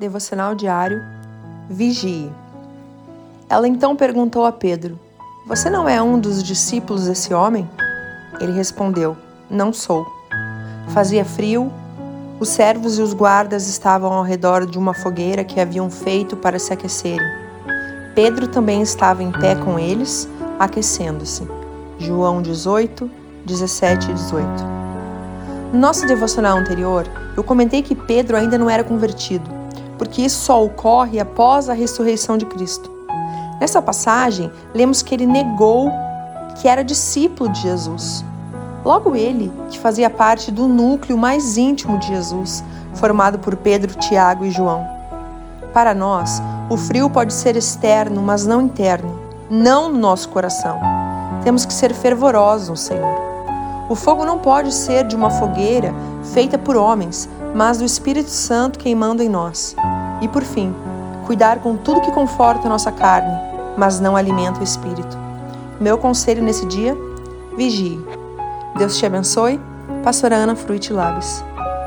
Devocional diário Vigie. Ela então perguntou a Pedro: Você não é um dos discípulos desse homem? Ele respondeu: Não sou. Fazia frio, os servos e os guardas estavam ao redor de uma fogueira que haviam feito para se aquecerem. Pedro também estava em pé com eles, aquecendo-se. João 18, 17 e 18. No nosso devocional anterior, eu comentei que Pedro ainda não era convertido porque isso só ocorre após a ressurreição de Cristo. Nessa passagem, lemos que ele negou que era discípulo de Jesus. Logo ele, que fazia parte do núcleo mais íntimo de Jesus, formado por Pedro, Tiago e João. Para nós, o frio pode ser externo, mas não interno, não no nosso coração. Temos que ser fervorosos Senhor. O fogo não pode ser de uma fogueira feita por homens, mas do Espírito Santo queimando em nós. E por fim, cuidar com tudo que conforta a nossa carne, mas não alimenta o espírito. Meu conselho nesse dia: vigie. Deus te abençoe. Pastora Ana Fruit Labs.